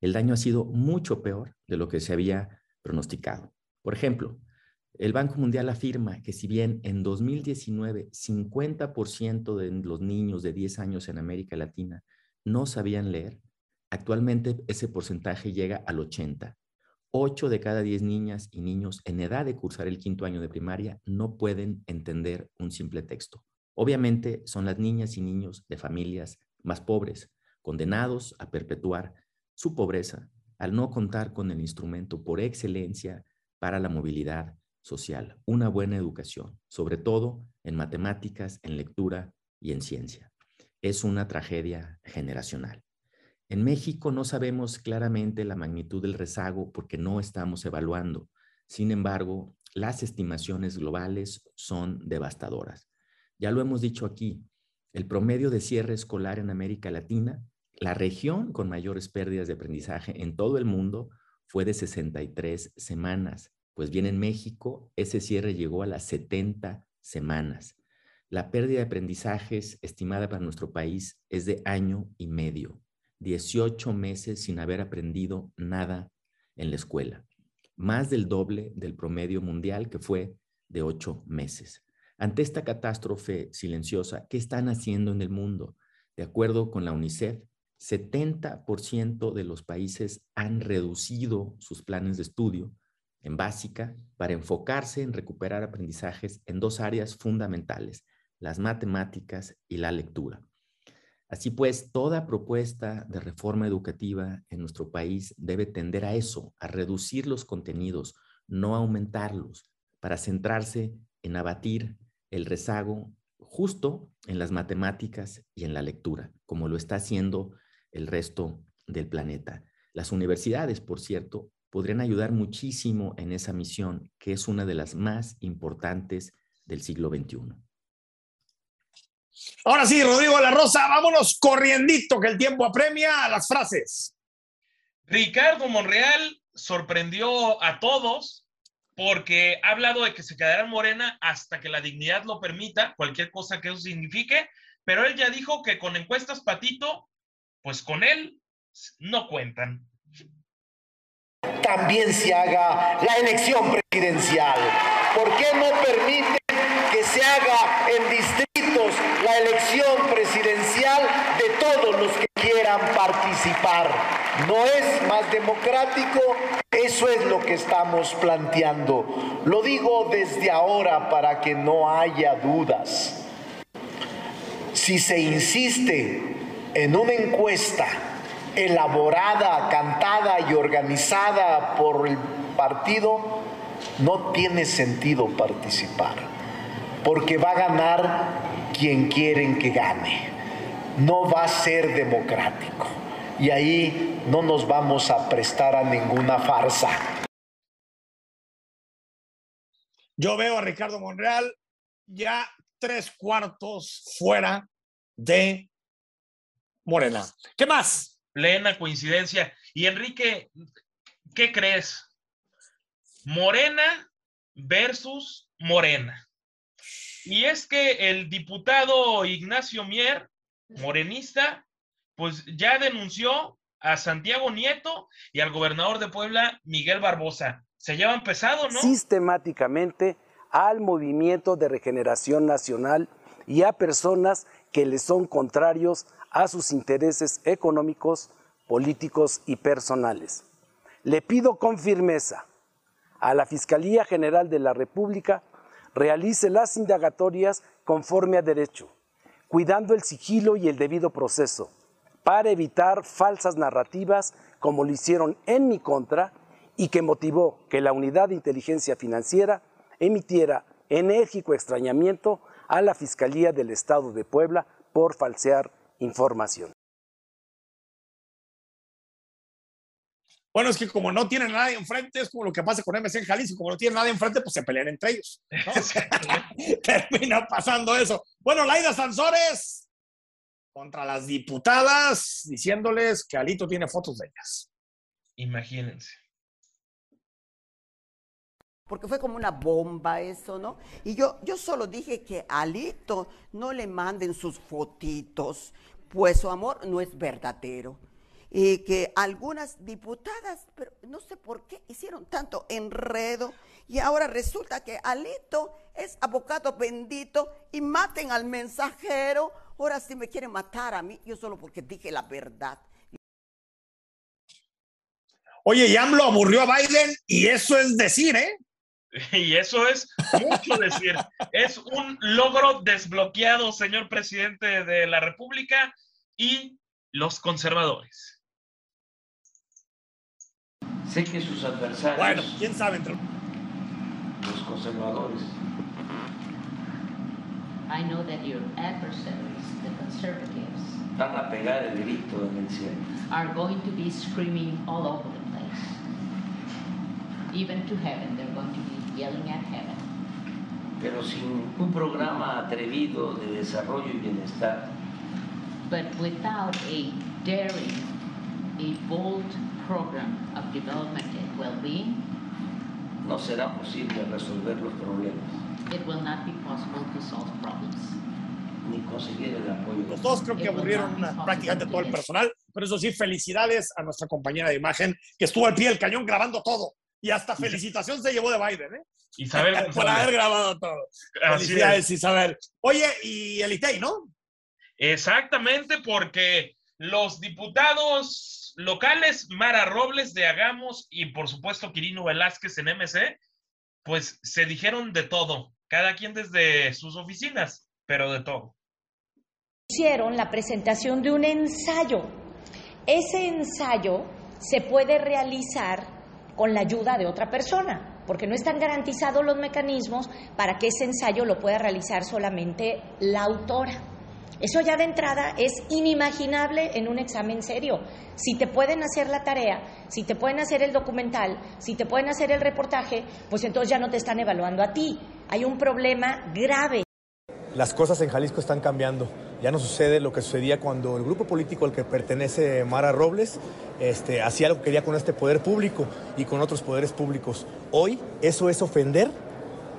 El daño ha sido mucho peor de lo que se había pronosticado. Por ejemplo, el Banco Mundial afirma que si bien en 2019 50% de los niños de 10 años en América Latina no sabían leer, actualmente ese porcentaje llega al 80. 8 de cada 10 niñas y niños en edad de cursar el quinto año de primaria no pueden entender un simple texto. Obviamente son las niñas y niños de familias más pobres, condenados a perpetuar su pobreza al no contar con el instrumento por excelencia para la movilidad social, una buena educación, sobre todo en matemáticas, en lectura y en ciencia. Es una tragedia generacional. En México no sabemos claramente la magnitud del rezago porque no estamos evaluando. Sin embargo, las estimaciones globales son devastadoras. Ya lo hemos dicho aquí, el promedio de cierre escolar en América Latina, la región con mayores pérdidas de aprendizaje en todo el mundo, fue de 63 semanas. Pues bien, en México ese cierre llegó a las 70 semanas. La pérdida de aprendizajes estimada para nuestro país es de año y medio, 18 meses sin haber aprendido nada en la escuela, más del doble del promedio mundial que fue de 8 meses. Ante esta catástrofe silenciosa, ¿qué están haciendo en el mundo? De acuerdo con la UNICEF, 70% de los países han reducido sus planes de estudio en básica para enfocarse en recuperar aprendizajes en dos áreas fundamentales, las matemáticas y la lectura. Así pues, toda propuesta de reforma educativa en nuestro país debe tender a eso, a reducir los contenidos, no aumentarlos, para centrarse en abatir el rezago justo en las matemáticas y en la lectura, como lo está haciendo el resto del planeta. Las universidades, por cierto, podrían ayudar muchísimo en esa misión, que es una de las más importantes del siglo XXI. Ahora sí, Rodrigo La Rosa, vámonos corriendito que el tiempo apremia a las frases. Ricardo Monreal sorprendió a todos porque ha hablado de que se quedará en Morena hasta que la dignidad lo permita, cualquier cosa que eso signifique, pero él ya dijo que con encuestas Patito, pues con él no cuentan. También se haga la elección presidencial. ¿Por qué no permite que se haga en distritos la elección presidencial de todos los que quieran participar? ¿No es más democrático? Eso es lo que estamos planteando. Lo digo desde ahora para que no haya dudas. Si se insiste en una encuesta elaborada, cantada y organizada por el partido, no tiene sentido participar, porque va a ganar quien quieren que gane. No va a ser democrático. Y ahí no nos vamos a prestar a ninguna farsa. Yo veo a Ricardo Monreal ya tres cuartos fuera de Morena. ¿Qué más? Plena coincidencia. Y Enrique, ¿qué crees? Morena versus Morena. Y es que el diputado Ignacio Mier, morenista, pues ya denunció a Santiago Nieto y al gobernador de Puebla, Miguel Barbosa. Se llevan pesado, ¿no? Sistemáticamente al movimiento de regeneración nacional y a personas que le son contrarios a sus intereses económicos, políticos y personales. Le pido con firmeza a la Fiscalía General de la República realice las indagatorias conforme a derecho, cuidando el sigilo y el debido proceso, para evitar falsas narrativas como lo hicieron en mi contra y que motivó que la Unidad de Inteligencia Financiera emitiera enérgico extrañamiento a la Fiscalía del Estado de Puebla por falsear información. Bueno, es que como no tienen nada enfrente, es como lo que pasa con MC en Jalisco, como no tienen nada enfrente, pues se pelean entre ellos. ¿no? Termina pasando eso. Bueno, Laida Sansores contra las diputadas, diciéndoles que Alito tiene fotos de ellas. Imagínense. Porque fue como una bomba eso, ¿no? Y yo, yo solo dije que a Alito no le manden sus fotitos, pues su amor no es verdadero y que algunas diputadas, pero no sé por qué hicieron tanto enredo y ahora resulta que Alito es abogado bendito y maten al mensajero. Ahora sí me quieren matar a mí, yo solo porque dije la verdad. Oye, y AMLO aburrió a Biden y eso es decir, ¿eh? Y eso es mucho decir. es un logro desbloqueado, señor presidente de la República y los conservadores. Sé que sus adversarios. Bueno, quién sabe entre los conservadores. I know that your adversaries, the conservatives, van a pegar el grito en el cielo. are going to be screaming all over the place. Even to heaven, they're going to be yelling at heaven. Pero sin un programa atrevido de desarrollo y bienestar. But without a daring, a bold program of development and well-being, no será posible resolver los problemas. it will not be possible to solve problems. Ni conseguir el apoyo. Los dos creo que aburrieron una- prácticamente todo el personal, pero eso sí, felicidades a nuestra compañera de imagen que estuvo al pie del cañón grabando todo. Y hasta felicitación se llevó de Biden, ¿eh? Isabel Por González. haber grabado todo. Así Felicidades, es. Isabel. Oye, y el ITEI, ¿no? Exactamente, porque los diputados locales, Mara Robles de Agamos y por supuesto Quirino Velázquez en MC, pues se dijeron de todo, cada quien desde sus oficinas, pero de todo. hicieron la presentación de un ensayo. Ese ensayo se puede realizar con la ayuda de otra persona, porque no están garantizados los mecanismos para que ese ensayo lo pueda realizar solamente la autora. Eso ya de entrada es inimaginable en un examen serio. Si te pueden hacer la tarea, si te pueden hacer el documental, si te pueden hacer el reportaje, pues entonces ya no te están evaluando a ti. Hay un problema grave. las cosas en Jalisco están cambiando. Ya no sucede lo que sucedía cuando el grupo político al que pertenece Mara Robles este, hacía lo que quería con este poder público y con otros poderes públicos. Hoy eso es ofender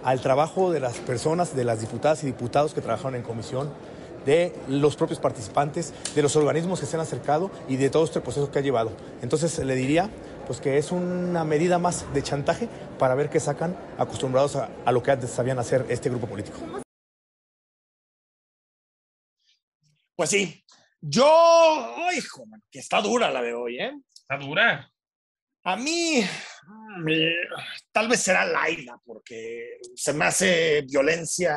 al trabajo de las personas, de las diputadas y diputados que trabajaron en comisión, de los propios participantes, de los organismos que se han acercado y de todo este proceso que ha llevado. Entonces le diría pues que es una medida más de chantaje para ver qué sacan acostumbrados a, a lo que antes sabían hacer este grupo político. Pues sí, yo, oh, hijo, que está dura la de hoy, ¿eh? Está dura. A mí, mm, tal vez será Laila, porque se me hace violencia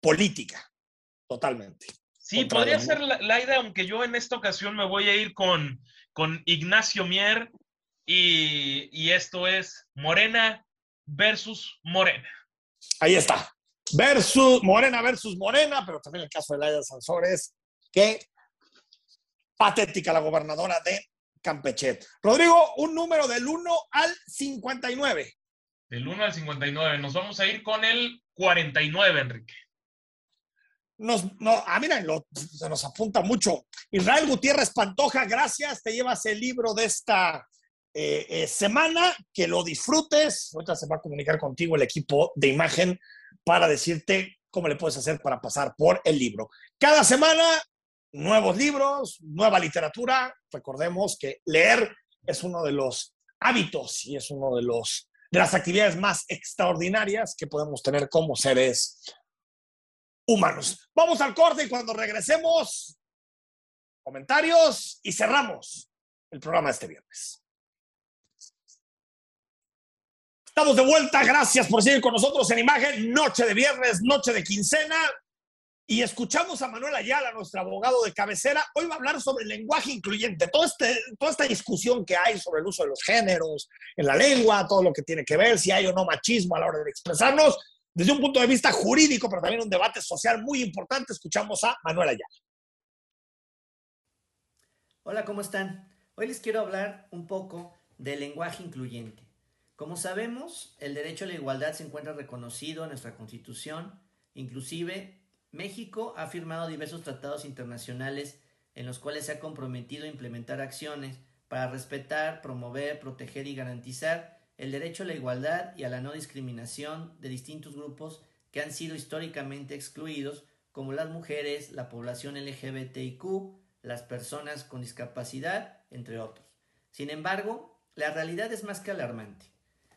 política, totalmente. Sí, podría ser la- Laida, aunque yo en esta ocasión me voy a ir con, con Ignacio Mier y, y esto es Morena versus Morena. Ahí está. Versus Morena versus Morena, pero también el caso de Laida Sansores, que patética la gobernadora de Campeche. Rodrigo, un número del 1 al 59. Del 1 al 59. Nos vamos a ir con el 49, Enrique. Nos, no, ah, mira, lo- se nos apunta mucho. Israel Gutiérrez Pantoja, gracias. Te llevas el libro de esta eh, eh, semana. Que lo disfrutes. Ahorita se va a comunicar contigo el equipo de imagen para decirte cómo le puedes hacer para pasar por el libro. Cada semana, nuevos libros, nueva literatura. Recordemos que leer es uno de los hábitos y es uno de los de las actividades más extraordinarias que podemos tener como seres humanos. Vamos al corte y cuando regresemos, comentarios y cerramos el programa este viernes. Estamos de vuelta, gracias por seguir con nosotros en imagen, noche de viernes, noche de quincena. Y escuchamos a Manuel Ayala, nuestro abogado de cabecera. Hoy va a hablar sobre el lenguaje incluyente, todo este, toda esta discusión que hay sobre el uso de los géneros en la lengua, todo lo que tiene que ver, si hay o no machismo a la hora de expresarnos, desde un punto de vista jurídico, pero también un debate social muy importante. Escuchamos a Manuel Ayala. Hola, ¿cómo están? Hoy les quiero hablar un poco del lenguaje incluyente. Como sabemos, el derecho a la igualdad se encuentra reconocido en nuestra Constitución. Inclusive, México ha firmado diversos tratados internacionales en los cuales se ha comprometido a implementar acciones para respetar, promover, proteger y garantizar el derecho a la igualdad y a la no discriminación de distintos grupos que han sido históricamente excluidos, como las mujeres, la población LGBTIQ, las personas con discapacidad, entre otros. Sin embargo, la realidad es más que alarmante.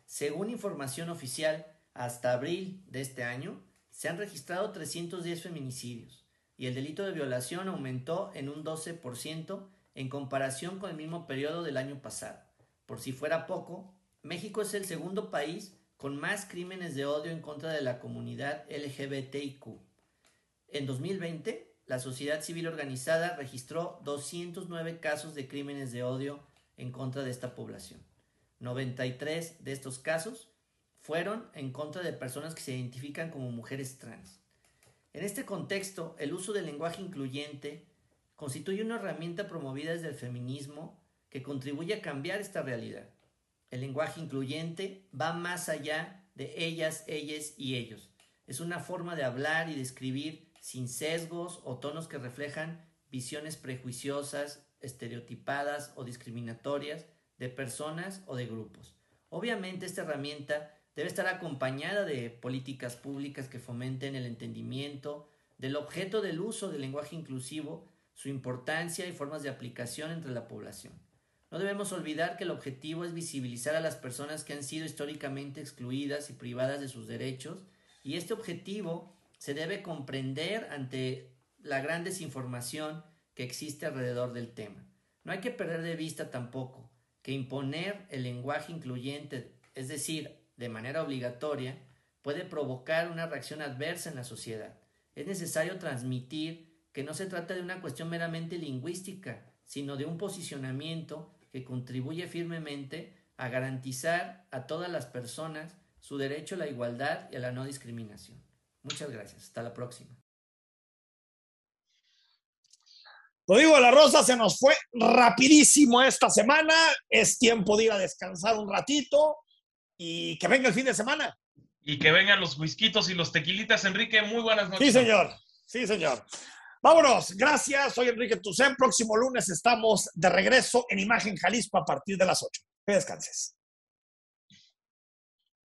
Según información oficial, hasta abril de este año se han registrado 310 feminicidios y el delito de violación aumentó en un 12% en comparación con el mismo periodo del año pasado. Por si fuera poco, México es el segundo país con más crímenes de odio en contra de la comunidad LGBTIQ. En 2020, la sociedad civil organizada registró 209 casos de crímenes de odio en contra de esta población. 93 de estos casos fueron en contra de personas que se identifican como mujeres trans. En este contexto, el uso del lenguaje incluyente constituye una herramienta promovida desde el feminismo que contribuye a cambiar esta realidad. El lenguaje incluyente va más allá de ellas, ellas y ellos. Es una forma de hablar y de escribir sin sesgos o tonos que reflejan visiones prejuiciosas, estereotipadas o discriminatorias de personas o de grupos. Obviamente esta herramienta debe estar acompañada de políticas públicas que fomenten el entendimiento del objeto del uso del lenguaje inclusivo, su importancia y formas de aplicación entre la población. No debemos olvidar que el objetivo es visibilizar a las personas que han sido históricamente excluidas y privadas de sus derechos y este objetivo se debe comprender ante la gran desinformación que existe alrededor del tema. No hay que perder de vista tampoco que imponer el lenguaje incluyente, es decir, de manera obligatoria, puede provocar una reacción adversa en la sociedad. Es necesario transmitir que no se trata de una cuestión meramente lingüística, sino de un posicionamiento que contribuye firmemente a garantizar a todas las personas su derecho a la igualdad y a la no discriminación. Muchas gracias. Hasta la próxima. Rodrigo de la Rosa se nos fue rapidísimo esta semana. Es tiempo de ir a descansar un ratito y que venga el fin de semana. Y que vengan los whiskitos y los tequilitas, Enrique. Muy buenas noches. Sí, señor. Sí, señor. Vámonos. Gracias. Soy Enrique Tucen. Próximo lunes estamos de regreso en Imagen Jalisco a partir de las 8. Que descanses.